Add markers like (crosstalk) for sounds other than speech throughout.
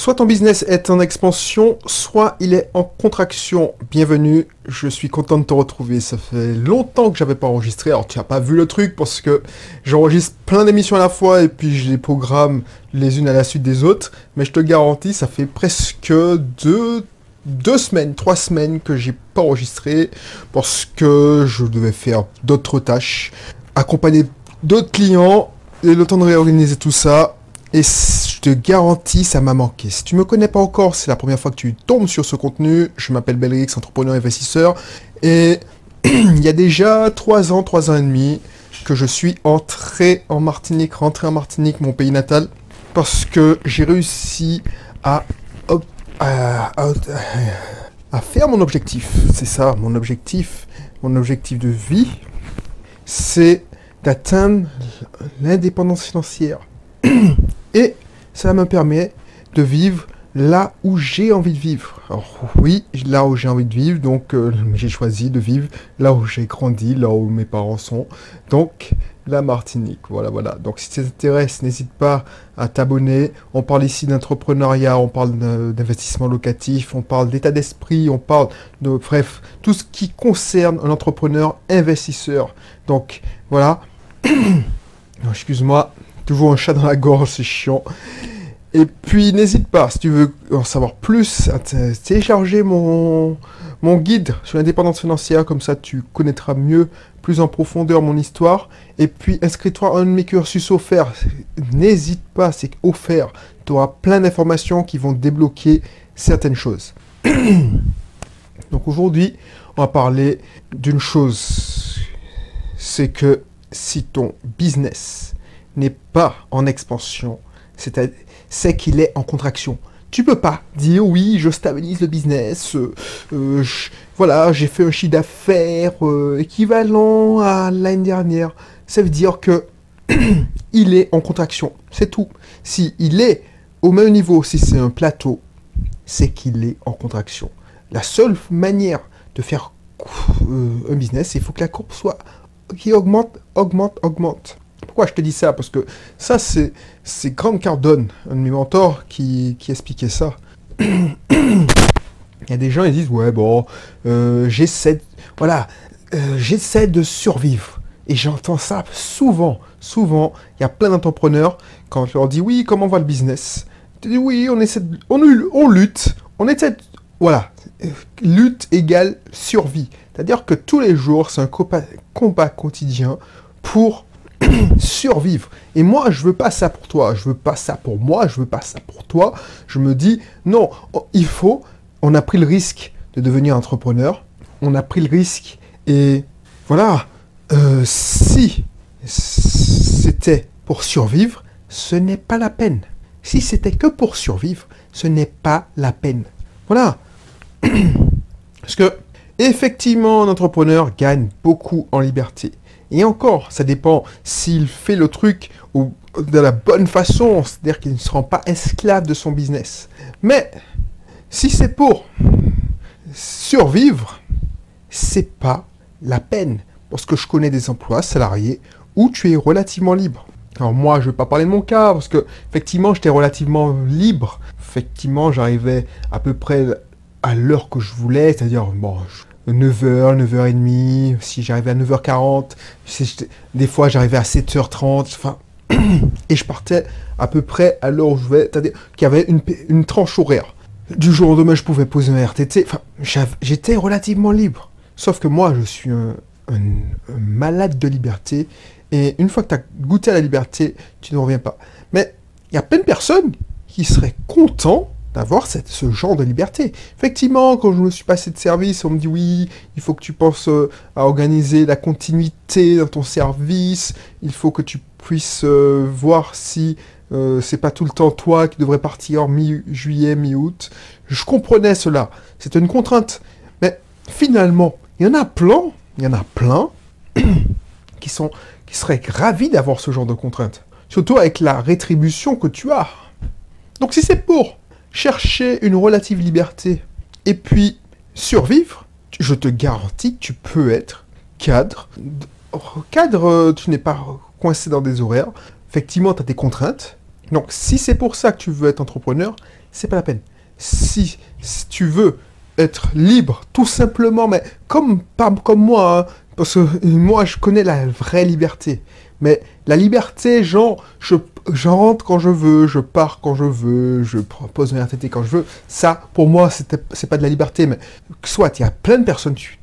Soit ton business est en expansion, soit il est en contraction. Bienvenue, je suis content de te retrouver. Ça fait longtemps que j'avais pas enregistré. Alors tu n'as pas vu le truc parce que j'enregistre plein d'émissions à la fois et puis je les programme les unes à la suite des autres. Mais je te garantis, ça fait presque deux, semaines, trois semaines que j'ai pas enregistré parce que je devais faire d'autres tâches, accompagner d'autres clients et le temps de réorganiser tout ça. Et te garantis, ça m'a manqué. Si tu me connais pas encore, c'est la première fois que tu tombes sur ce contenu. Je m'appelle Belrix, entrepreneur investisseur. Et (clears throat) il y a déjà 3 ans, 3 ans et demi que je suis entré en Martinique, rentré en Martinique, mon pays natal, parce que j'ai réussi à, à, à faire mon objectif. C'est ça, mon objectif, mon objectif de vie, c'est d'atteindre l'indépendance financière. (clears throat) Et ça me permet de vivre là où j'ai envie de vivre. Alors oui, là où j'ai envie de vivre, donc euh, j'ai choisi de vivre là où j'ai grandi, là où mes parents sont. Donc la Martinique, voilà, voilà. Donc si ça t'intéresse, n'hésite pas à t'abonner. On parle ici d'entrepreneuriat, on parle d'investissement locatif, on parle d'état d'esprit, on parle de, bref, tout ce qui concerne un entrepreneur investisseur. Donc voilà. (coughs) Excuse-moi, toujours un chat dans la gorge, c'est chiant. Et puis n'hésite pas, si tu veux en savoir plus, à télécharger mon, mon guide sur l'indépendance financière, comme ça tu connaîtras mieux, plus en profondeur mon histoire. Et puis inscris-toi à un de mes cursus offerts. N'hésite pas, c'est offert. Tu auras plein d'informations qui vont débloquer certaines choses. (coughs) Donc aujourd'hui, on va parler d'une chose. C'est que si ton business n'est pas en expansion, c'est qu'il est en contraction. Tu peux pas dire oui, je stabilise le business, euh, euh, voilà, j'ai fait un chiffre d'affaires euh, équivalent à l'année dernière. Ça veut dire que (clears throat) il est en contraction, c'est tout. Si il est au même niveau, si c'est un plateau, c'est qu'il est en contraction. La seule manière de faire un business, il faut que la courbe soit qui augmente, augmente, augmente. Je te dis ça? Parce que ça, c'est, Grant Cardone, un de mes mentors, qui, qui expliquait ça. (coughs) Il y a des gens, ils disent, ouais, bon, euh, j'essaie, voilà, euh, j'essaie de survivre. Et j'entends ça souvent, souvent. Il y a plein d'entrepreneurs, quand je leur dis, oui, comment va le business? Dis, oui, on essaie, on, on lutte, on essaie, voilà, lutte égale survie. C'est-à-dire que tous les jours, c'est un combat quotidien pour (clears throat) survivre. Et moi, je veux pas ça pour toi, je veux pas ça pour moi, je veux pas ça pour toi. Je me dis, non, oh, il faut, on a pris le risque de devenir entrepreneur, on a pris le risque, et voilà, euh, si c'était pour survivre, ce n'est pas la peine. Si c'était que pour survivre, ce n'est pas la peine. Voilà. (clears throat) Parce que, effectivement, un entrepreneur gagne beaucoup en liberté. Et encore, ça dépend s'il fait le truc de la bonne façon, c'est-à-dire qu'il ne se rend pas esclave de son business. Mais si c'est pour survivre, c'est pas la peine. Parce que je connais des emplois salariés où tu es relativement libre. Alors moi, je vais pas parler de mon cas, parce que effectivement, j'étais relativement libre. Effectivement, j'arrivais à peu près à l'heure que je voulais, c'est-à-dire, bon, 9h, 9h30, si j'arrivais à 9h40, des fois j'arrivais à 7h30, enfin, (clears throat) et je partais à peu près à l'heure où je voulais, c'est-à-dire qu'il y avait une, tranche horaire. Du jour au lendemain, je pouvais poser un RTT, enfin, j'étais relativement libre. Sauf que moi, je suis un, malade de liberté, et une fois que tu as goûté à la liberté, tu ne reviens pas. Mais il y a plein de personnes qui seraient contents d'avoir ce genre de liberté. Effectivement, quand je me suis passé de service, on me dit oui, il faut que tu penses euh, à organiser la continuité dans ton service, il faut que tu puisses euh, voir si euh, c'est pas tout le temps toi qui devrais partir mi-juillet, mi-août. Je comprenais cela, c'est une contrainte. Mais finalement, il y en a plein, il y en a plein (clears throat) qui sont qui seraient ravis d'avoir ce genre de contrainte. Surtout avec la rétribution que tu as. Donc si c'est pour chercher une relative liberté et puis survivre, je te garantis que tu peux être cadre. Cadre, tu n'es pas coincé dans des horaires. Effectivement, tu as des contraintes, Donc, si c'est pour ça que tu veux être entrepreneur, c'est pas la peine. Si, si tu veux être libre, tout simplement, mais comme, comme moi, hein, parce que moi, je connais la vraie liberté. Mais la liberté, genre, je, je rentre quand je veux, je pars quand je veux, je pose un RTT quand je veux. Ça, pour moi, c'est pas de la liberté. Mais soit, il y a plein de personnes, tu,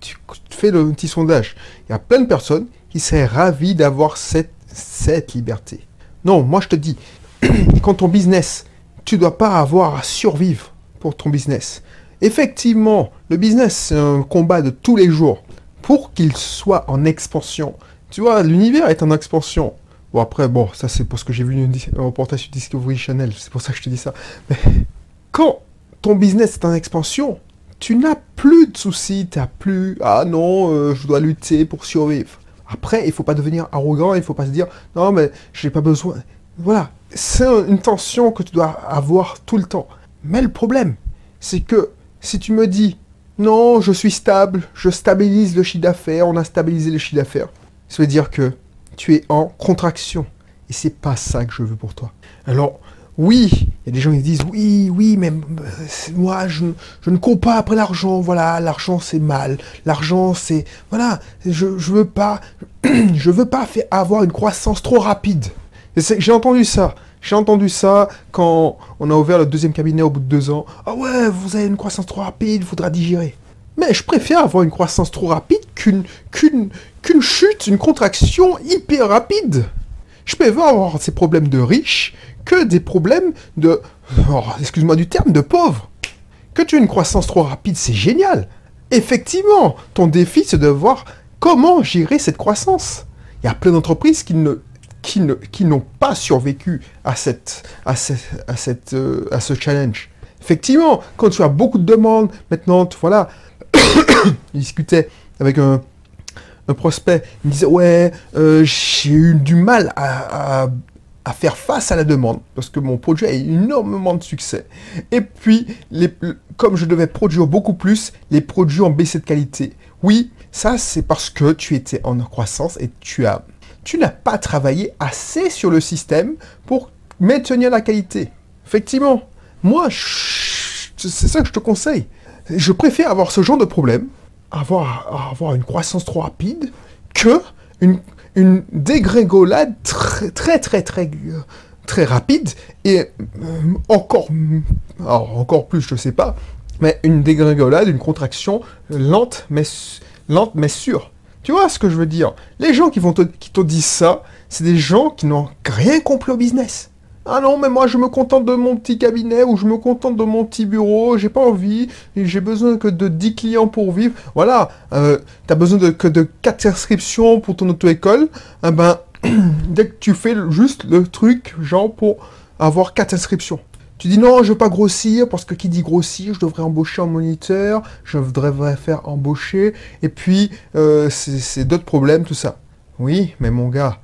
fais le petit sondage, il y a plein de personnes qui seraient ravies d'avoir cette, cette liberté. Non, moi je te dis, (clears throat) quand ton business, tu dois pas avoir à survivre pour ton business. Effectivement, le business, c'est un combat de tous les jours pour qu'il soit en expansion. Tu vois, l'univers est en expansion. Bon, après, bon, ça c'est parce que j'ai vu une, un reportage sur Discovery Channel, c'est pour ça que je te dis ça. Mais quand ton business est en expansion, tu n'as plus de soucis, tu n'as plus, ah non, euh, je dois lutter pour survivre. Après, il faut pas devenir arrogant, il faut pas se dire, non, mais j'ai pas besoin. Voilà, c'est une tension que tu dois avoir tout le temps. Mais le problème, c'est que si tu me dis, non, je suis stable, je stabilise le chiffre d'affaires, on a stabilisé le chiffre d'affaires, ça veut dire que tu es en contraction. Et c'est pas ça que je veux pour toi. Alors, oui, il y a des gens qui disent oui, oui, mais euh, moi je, ne cours pas après l'argent. Voilà, l'argent c'est mal. L'argent c'est voilà, je je veux pas (clears throat) je veux pas faire avoir une croissance trop rapide. J'ai entendu ça. J'ai entendu ça quand on a ouvert le deuxième cabinet au bout de deux ans. Ah ouais, vous avez une croissance trop rapide, il faudra digérer. Mais je préfère avoir une croissance trop rapide qu'une qu'une qu'une chute, une contraction hyper rapide. Je préfère avoir ces problèmes de riches que des problèmes de, oh, excuse-moi du terme, de pauvres. Que tu aies une croissance trop rapide, c'est génial. Effectivement, ton défi, c'est de voir comment gérer cette croissance. Il y a plein d'entreprises qui ne qui ne qui n'ont pas survécu à cette à cette, à cette euh, à ce challenge. Effectivement, quand tu as beaucoup de demandes, maintenant, voilà, (coughs) il avec un, prospect, il disait ouais, euh, j'ai eu du mal à, faire face à la demande parce que mon produit a énormément de succès. Et puis, les, comme je devais produire beaucoup plus, les produits ont baissé de qualité. Oui, ça c'est parce que tu étais en croissance et tu as, tu n'as pas travaillé assez sur le système pour maintenir la qualité. Effectivement, moi, c'est ça que je te conseille. Je préfère avoir ce genre de problème, avoir, avoir une croissance trop rapide, que une, une dégringolade très très très très, rapide et euh, encore, encore plus, je sais pas, mais une dégringolade, une contraction lente mais, lente mais sûre. Tu vois ce que je veux dire? Les gens qui, vont te, qui te disent ça, c'est des gens qui n'ont rien compris au business. Ah non, mais moi je me contente de mon petit cabinet ou je me contente de mon petit bureau, j'ai pas envie, j'ai besoin que de 10 clients pour vivre. Voilà, euh, t'as besoin que de 4 inscriptions pour ton auto-école. Eh ben, (clears throat) dès que tu fais juste le truc, genre pour avoir 4 inscriptions. Tu dis non, je veux pas grossir parce que qui dit grossir, je devrais embaucher un moniteur, je devrais faire embaucher, et puis euh, c'est d'autres problèmes, tout ça. Oui, mais mon gars,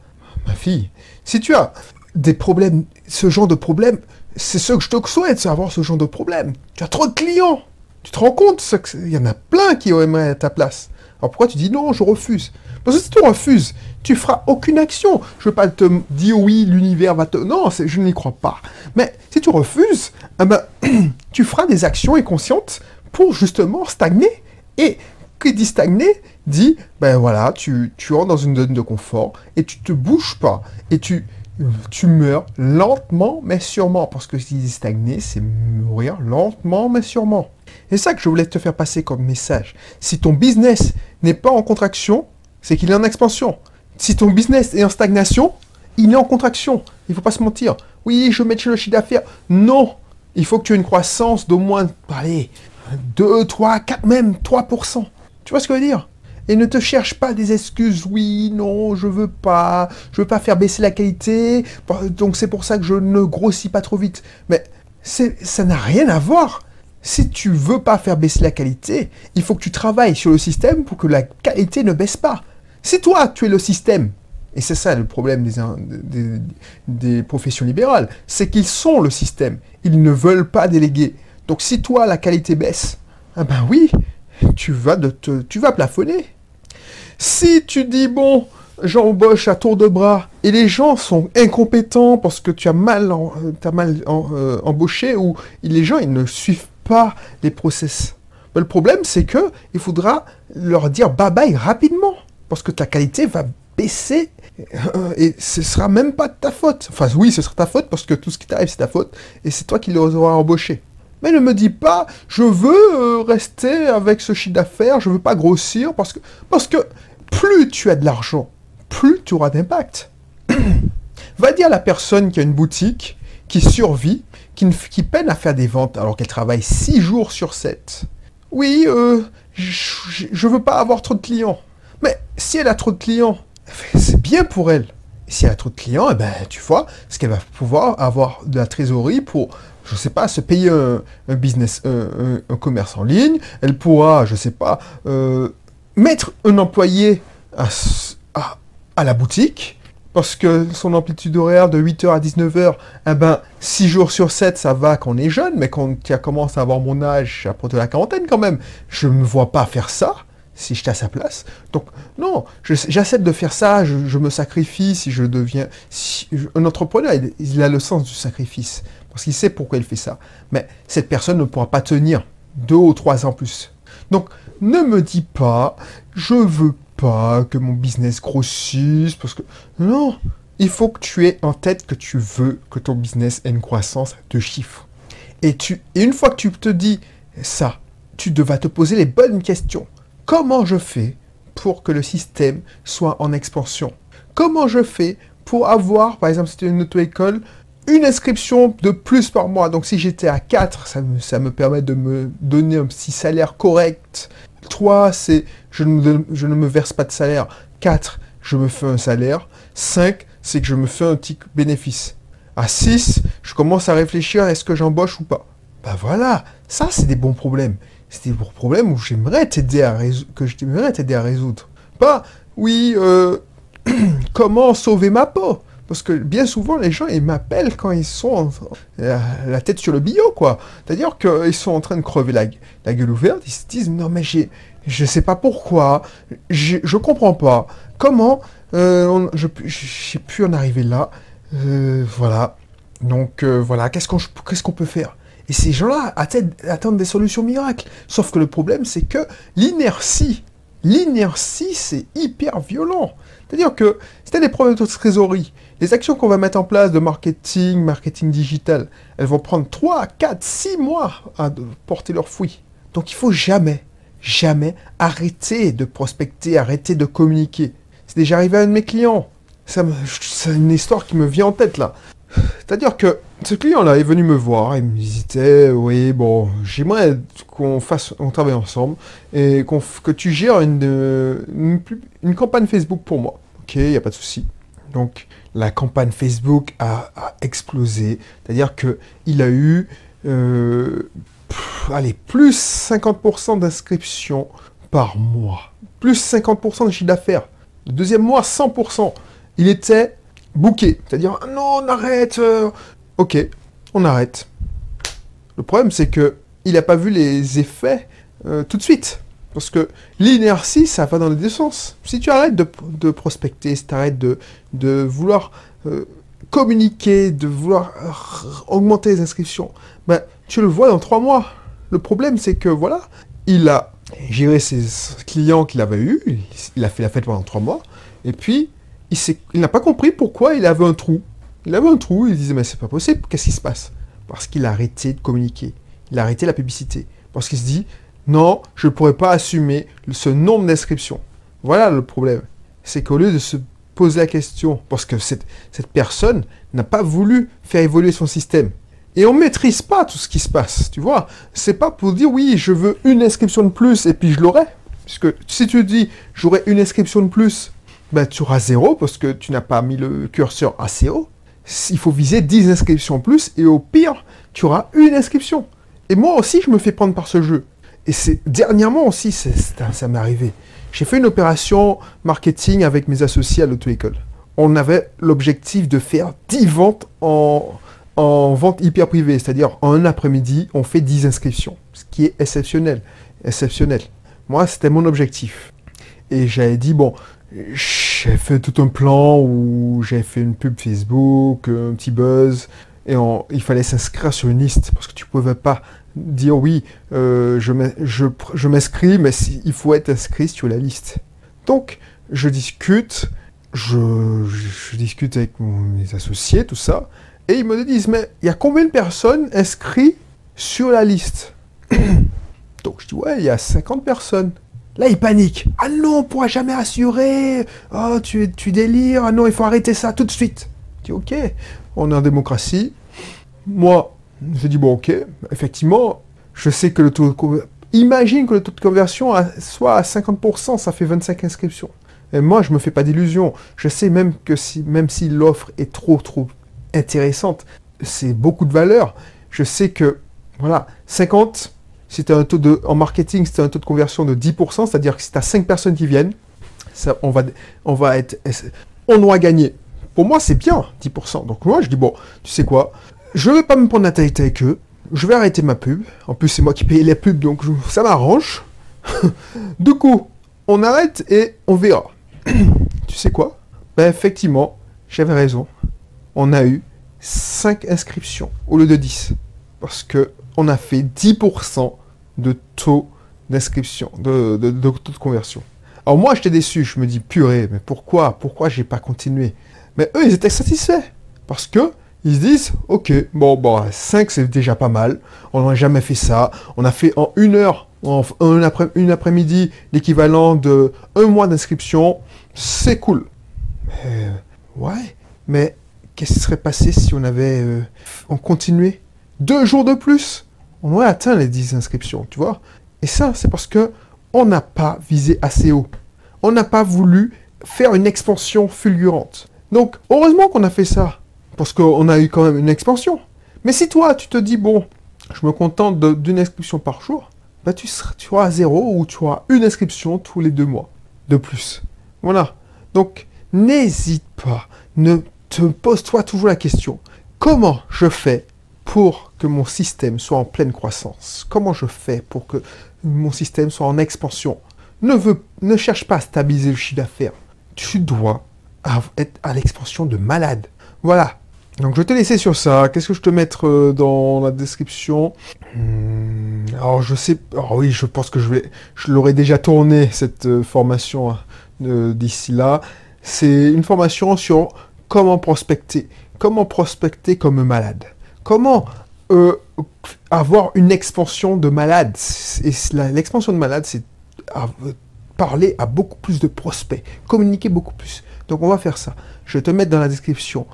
ma fille, si tu as des problèmes, ce genre de problème, c'est ce que je te souhaite, c'est avoir ce genre de problème. Tu as trop de clients. Tu te rends compte Il y en a plein qui aimeraient à ta place. Alors pourquoi tu dis non, je refuse? Parce que si tu refuses, tu feras aucune action. Je ne veux pas te dire oui, l'univers va te... Non, je n'y crois pas. Mais si tu refuses, eh ben, (clears throat) tu feras des actions inconscientes pour justement stagner. Et qui dit stagner dit, ben voilà, tu, tu entres dans une zone de confort et tu te bouges pas. Et tu, tu meurs lentement mais sûrement. Parce que si stagner, c'est mourir lentement mais sûrement. C'est ça que je voulais te faire passer comme message. Si ton business n'est pas en contraction, c'est qu'il est en expansion. Si ton business est en stagnation, il est en contraction. Il faut pas se mentir. Oui, je mets le chiffre d'affaires. Non. Il faut que tu aies une croissance d'au moins, allez, 2, 3, 4, même 3%. Tu vois ce que je veux dire? Et ne te cherche pas des excuses. Oui, non, je veux pas, je veux pas faire baisser la qualité. Donc c'est pour ça que je ne grossis pas trop vite. Mais ça n'a rien à voir. Si tu veux pas faire baisser la qualité, il faut que tu travailles sur le système pour que la qualité ne baisse pas. Si toi, tu es le système, et c'est ça le problème des, des professions libérales, c'est qu'ils sont le système. Ils ne veulent pas déléguer. Donc si toi, la qualité baisse, ah ben oui, tu vas, de te, tu vas plafonner. Si tu dis, bon, j'embauche à tour de bras et les gens sont incompétents parce que tu as mal, as mal euh, embauché ou les gens ils ne suivent pas les process. le problème c'est que il faudra leur dire bye bye rapidement parce que ta qualité va baisser euh, et ce sera même pas de ta faute. Enfin oui, ce sera ta faute parce que tout ce qui t'arrive c'est ta faute et c'est toi qui les auras embauchés. Mais ne me dis pas, je veux euh, rester avec ce chiffre d'affaires, je veux pas grossir parce que plus tu as de l'argent, plus tu auras d'impact. (clears throat) Va dire à la personne qui a une boutique, qui survit, qui, peine à faire des ventes alors qu'elle travaille 6 jours sur 7. Oui, euh, je veux pas avoir trop de clients. Mais si elle a trop de clients, (laughs) c'est bien pour elle. Si elle a trop de clients, eh ben, tu vois, ce qu'elle va pouvoir avoir de la trésorerie pour, je sais pas, se payer un, business, un, commerce en ligne. Elle pourra, je sais pas, euh, mettre un employé à, à, la boutique, parce que son amplitude horaire de 8h à 19h, eh ben, 6 jours sur 7, ça va quand on est jeune, mais quand tu commences à avoir mon âge, à de la quarantaine quand même, je ne me vois pas faire ça si j'étais à sa place. Donc, non, j'accepte de faire ça, je, me sacrifie si je deviens... un entrepreneur, il, a le sens du sacrifice, parce qu'il sait pourquoi il fait ça. Mais cette personne ne pourra pas tenir deux ou trois ans plus. Donc, ne me dis pas, je veux pas que mon business grossisse, parce que... Non, il faut que tu aies en tête que tu veux que ton business ait une croissance de chiffres. Et, tu, et une fois que tu te dis ça, tu devras te poser les bonnes questions. Comment je fais pour que le système soit en expansion? Comment je fais pour avoir, par exemple, si c'était une auto-école, une inscription de plus par mois. Donc si j'étais à 4, ça me, permet de me donner un petit salaire correct. 3, c'est je, je ne me verse pas de salaire. 4, je me fais un salaire. 5, c'est que je me fais un petit bénéfice. À 6, je commence à réfléchir, est-ce que j'embauche ou pas? Ben voilà, ça c'est des bons problèmes c'est des problèmes où j'aimerais t'aider à résoudre, que j'aimerais t'aider à résoudre. Pas, oui, euh, (clears throat) comment sauver ma peau? Parce que bien souvent, les gens, ils m'appellent quand ils sont la tête sur le bio, quoi. C'est-à-dire qu'ils sont en train de crever la, la, gueule ouverte, ils se disent, non mais j'ai, je sais pas pourquoi, je, comprends pas. Comment euh, je j'ai pu en arriver là euh, Voilà. Donc voilà, qu'est-ce qu'on qu'est-ce qu'on peut faire? Et ces gens-là attendent des solutions miracles. Sauf que le problème, c'est que l'inertie, l'inertie, c'est hyper violent. C'est-à-dire que si des problèmes de trésorerie, les actions qu'on va mettre en place de marketing, marketing digital, elles vont prendre 3, 4, 6 mois à porter leurs fruits. Donc il faut jamais, jamais arrêter de prospecter, arrêter de communiquer. C'est déjà arrivé à un de mes clients. C'est une histoire qui me vient en tête là. C'est-à-dire que ce client-là est venu me voir, il me disait, oui, bon, j'aimerais qu'on fasse, on travaille ensemble et que tu gères une, une, campagne Facebook pour moi. Ok, il n'y a pas de souci. Donc, la campagne Facebook a, explosé. C'est-à-dire qu'il a eu, euh, allez, plus 50% d'inscriptions par mois. Plus 50% de chiffre d'affaires. Le deuxième mois, 100%. Il était bouquet. C'est-à-dire, non, on arrête. Euh. ok, on arrête. Le problème, c'est que il n'a pas vu les effets euh, tout de suite. Parce que l'inertie, ça va dans les deux sens. Si tu arrêtes de, prospecter, si tu arrêtes de, vouloir euh, communiquer, de vouloir augmenter les inscriptions, ben, tu le vois dans trois mois. Le problème, c'est que voilà, il a géré ses clients qu'il avait eu, il a fait la fête pendant trois mois, et puis il, n'a pas compris pourquoi il avait un trou. Il avait un trou, il disait, mais c'est pas possible, qu'est-ce qui se passe? Parce qu'il a arrêté de communiquer. Il a arrêté la publicité. Parce qu'il se dit, non, je ne pourrais pas assumer ce nombre d'inscriptions. Voilà le problème. C'est qu'au lieu de se poser la question, parce que cette, personne n'a pas voulu faire évoluer son système. Et on ne maîtrise pas tout ce qui se passe, tu vois. C'est pas pour dire, oui, je veux une inscription de plus et puis je l'aurai. Puisque si tu dis, j'aurai une inscription de plus ben, tu auras zéro parce que tu n'as pas mis le curseur assez haut. Il faut viser 10 inscriptions plus et au pire, tu auras une inscription. Et moi aussi, je me fais prendre par ce jeu. Et c'est dernièrement aussi, ça m'est arrivé. J'ai fait une opération marketing avec mes associés à l'auto-école. On avait l'objectif de faire 10 ventes en, en vente hyper privée, c'est-à-dire en un après-midi, on fait 10 inscriptions, ce qui est exceptionnel. Exceptionnel. Moi, c'était mon objectif. Et j'avais dit, bon, j'ai fait tout un plan où j'ai fait une pub Facebook, un petit buzz, et il fallait s'inscrire sur une liste parce que tu pouvais pas dire oui, euh, je m'inscris, mais il faut être inscrit sur la liste. Donc, je discute, je, discute avec mes associés, tout ça, et ils me disent, mais il y a combien de personnes inscrites sur la liste? (coughs) Donc je dis, ouais, il y a 50 personnes. Là, ils paniquent. Ah non, on pourra jamais assurer. Oh, tu, tu délires. Ah non, il faut arrêter ça tout de suite. Je dis, ok, on est en démocratie. Moi, je dis, bon, ok, effectivement, je sais que le taux de... Imagine que le taux de conversion soit à 50%, ça fait 25 inscriptions. Et moi, je me fais pas d'illusions. Je sais même que si, même si l'offre est trop, trop intéressante, c'est beaucoup de valeur. Je sais que, voilà, 50, c'était un taux de, en marketing, c'était un taux de conversion de 10%, c'est-à-dire que si tu as 5 personnes qui viennent, on va, on être, on aura gagné. Pour moi, c'est bien, 10%. Donc moi, je dis, bon, tu sais quoi, je ne vais pas me prendre la tête avec eux, je vais arrêter ma pub. En plus, c'est moi qui paye les pubs, donc ça m'arrange. (laughs) du coup, on arrête et on verra. (clears throat) tu sais quoi? Ben effectivement, j'avais raison. On a eu 5 inscriptions au lieu de 10. Parce que on a fait 10% de taux d'inscription, de, taux de conversion. Alors moi, j'étais déçu. Je me dis, purée, mais pourquoi Pourquoi j'ai pas continué? Mais eux, ils étaient satisfaits. Parce que ils se disent, ok, bon, bon, 5 c'est déjà pas mal. On n'a jamais fait ça. On a fait en une heure, en un après, une après-midi, l'équivalent de un mois d'inscription c'est cool. Mais, ouais, mais qu'est-ce qui serait passé si on avait euh, on continuait? Deux jours de plus? On aurait atteint les 10 inscriptions, tu vois. Et ça, c'est parce que on n'a pas visé assez haut. On n'a pas voulu faire une expansion fulgurante. Donc, heureusement qu'on a fait ça, parce qu'on a eu quand même une expansion. Mais si toi, tu te dis, bon, je me contente d'une inscription par jour, bah tu, seras, tu auras zéro ou tu auras une inscription tous les deux mois de plus. Voilà. Donc, n'hésite pas. Ne te pose-toi toujours la question. Comment je fais pour que mon système soit en pleine croissance Comment je fais pour que mon système soit en expansion? Ne, cherche pas à stabiliser le chiffre d'affaires. Tu dois être à l'expansion de malade. Voilà. Donc je vais te laisser sur ça. Qu'est-ce que je te mettre euh, dans la description? Hmm, Alors je sais. Alors oui, je pense que je vais. Je l'aurais déjà tourné cette euh, formation hein d'ici là, c'est une formation sur comment prospecter. Comment prospecter comme malade. Comment euh, avoir une expansion de malade. L'expansion de malade, c'est parler à beaucoup plus de prospects, communiquer beaucoup plus. Donc on va faire ça. Je te mettre dans la description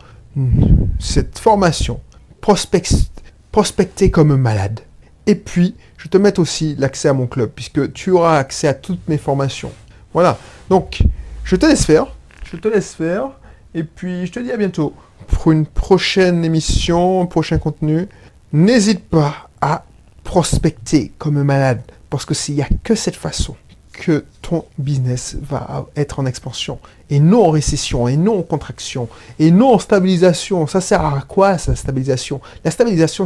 cette formation, prospecter comme malade. Et puis, je te mettre aussi l'accès à mon club, puisque tu auras accès à toutes mes formations. Voilà. Donc, je te laisse faire. Je te laisse faire. Et puis, je te dis à bientôt pour une prochaine émission, un prochain contenu. N'hésite pas à prospecter comme un malade. Parce que s'il n'y a que cette façon que ton business va être en expansion et non en récession et non en contraction et non en stabilisation. Ça sert à quoi sa stabilisation? La stabilisation,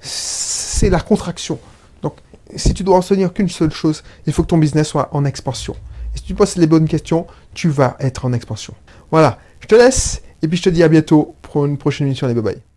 c'est la contraction. Donc, si tu dois en tenir qu'une seule chose, il faut que ton business soit en expansion. Et si tu poses les bonnes questions, tu vas être en expansion. Voilà, je te laisse et puis je te dis à bientôt pour une prochaine émission. Allez, bye bye.